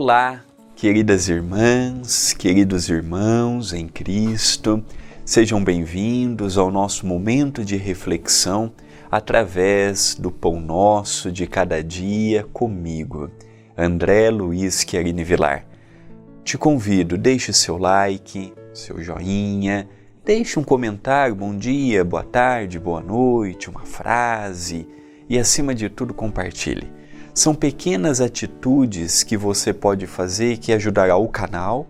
Olá, queridas irmãs, queridos irmãos em Cristo, sejam bem-vindos ao nosso momento de reflexão através do Pão Nosso de Cada Dia comigo, André Luiz Querini Vilar. Te convido, deixe seu like, seu joinha, deixe um comentário, bom dia, boa tarde, boa noite, uma frase e, acima de tudo, compartilhe. São pequenas atitudes que você pode fazer que ajudará o canal,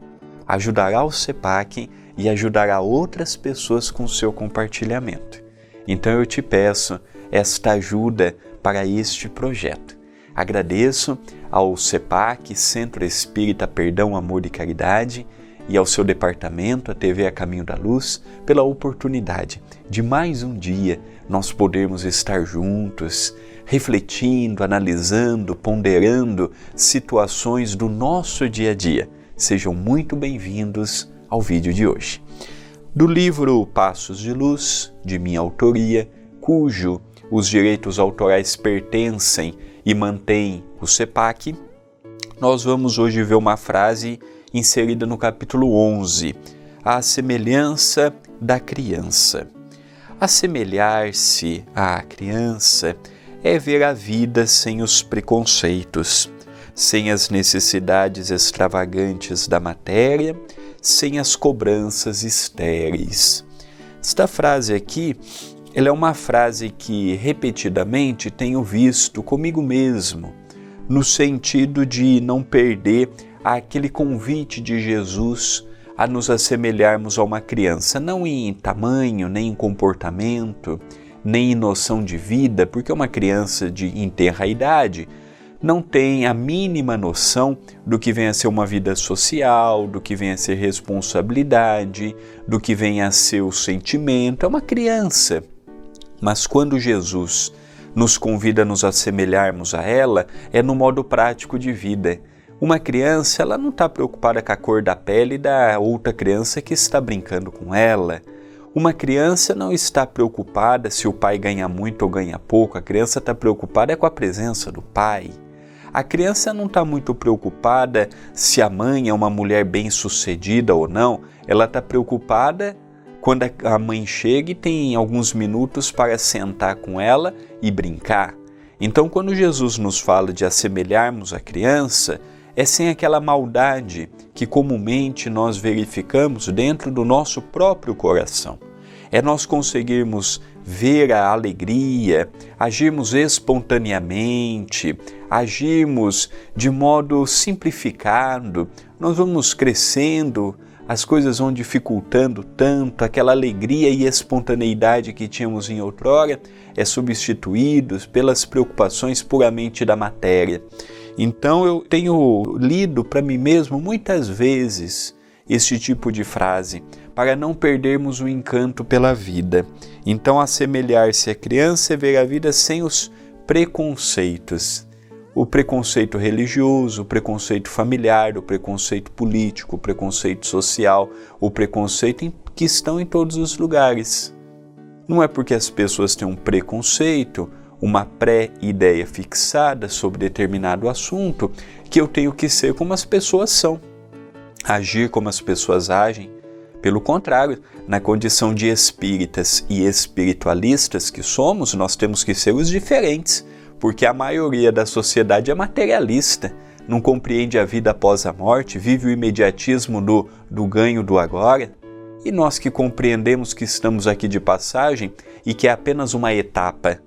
ajudará o CEPAC e ajudará outras pessoas com o seu compartilhamento. Então eu te peço esta ajuda para este projeto. Agradeço ao CEPAC, Centro Espírita Perdão, Amor e Caridade, e ao seu departamento, a TV A Caminho da Luz, pela oportunidade de mais um dia nós podermos estar juntos, refletindo, analisando, ponderando situações do nosso dia a dia. Sejam muito bem-vindos ao vídeo de hoje. Do livro Passos de Luz, de minha autoria, cujo os direitos autorais pertencem e mantém o CEPAC, nós vamos hoje ver uma frase inserida no capítulo 11, a semelhança da criança. Assemelhar-se à criança é ver a vida sem os preconceitos, sem as necessidades extravagantes da matéria, sem as cobranças estéreis. Esta frase aqui, ela é uma frase que repetidamente tenho visto comigo mesmo, no sentido de não perder aquele convite de Jesus a nos assemelharmos a uma criança, não em tamanho, nem em comportamento, nem noção de vida, porque uma criança de enterra idade não tem a mínima noção do que vem a ser uma vida social, do que vem a ser responsabilidade, do que vem a ser o sentimento. É uma criança. Mas quando Jesus nos convida a nos assemelharmos a ela, é no modo prático de vida. Uma criança, ela não está preocupada com a cor da pele da outra criança que está brincando com ela uma criança não está preocupada se o pai ganha muito ou ganha pouco, a criança está preocupada é com a presença do pai. A criança não está muito preocupada se a mãe é uma mulher bem-sucedida ou não, ela está preocupada quando a mãe chega e tem alguns minutos para sentar com ela e brincar. Então, quando Jesus nos fala de assemelharmos a criança, é sem aquela maldade que comumente nós verificamos dentro do nosso próprio coração. É nós conseguirmos ver a alegria, agirmos espontaneamente, agirmos de modo simplificado, nós vamos crescendo, as coisas vão dificultando tanto, aquela alegria e espontaneidade que tínhamos em outrora é substituídos pelas preocupações puramente da matéria. Então eu tenho lido para mim mesmo muitas vezes este tipo de frase, para não perdermos o encanto pela vida. Então, assemelhar-se à criança é ver a vida sem os preconceitos. O preconceito religioso, o preconceito familiar, o preconceito político, o preconceito social, o preconceito que estão em todos os lugares. Não é porque as pessoas têm um preconceito uma pré-ideia fixada sobre determinado assunto que eu tenho que ser como as pessoas são, agir como as pessoas agem. Pelo contrário, na condição de espíritas e espiritualistas que somos, nós temos que ser os diferentes, porque a maioria da sociedade é materialista, não compreende a vida após a morte, vive o imediatismo do, do ganho do agora. E nós que compreendemos que estamos aqui de passagem e que é apenas uma etapa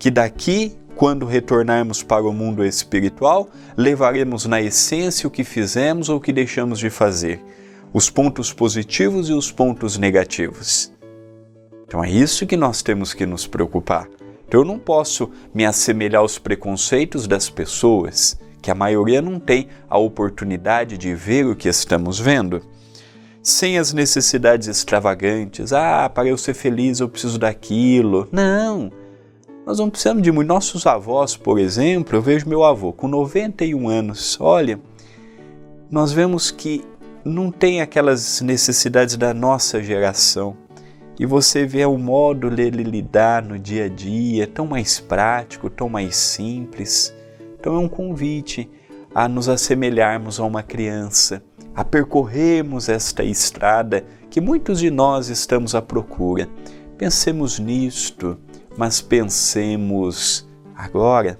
que daqui, quando retornarmos para o mundo espiritual, levaremos na essência o que fizemos ou o que deixamos de fazer, os pontos positivos e os pontos negativos. Então é isso que nós temos que nos preocupar. Então eu não posso me assemelhar aos preconceitos das pessoas, que a maioria não tem a oportunidade de ver o que estamos vendo. Sem as necessidades extravagantes, ah, para eu ser feliz eu preciso daquilo. Não! Nós não precisamos de muito. Nossos avós, por exemplo, eu vejo meu avô com 91 anos. Olha, nós vemos que não tem aquelas necessidades da nossa geração. E você vê o modo dele lidar no dia a dia, tão mais prático, tão mais simples. Então é um convite a nos assemelharmos a uma criança, a percorrermos esta estrada que muitos de nós estamos à procura. Pensemos nisto, mas pensemos agora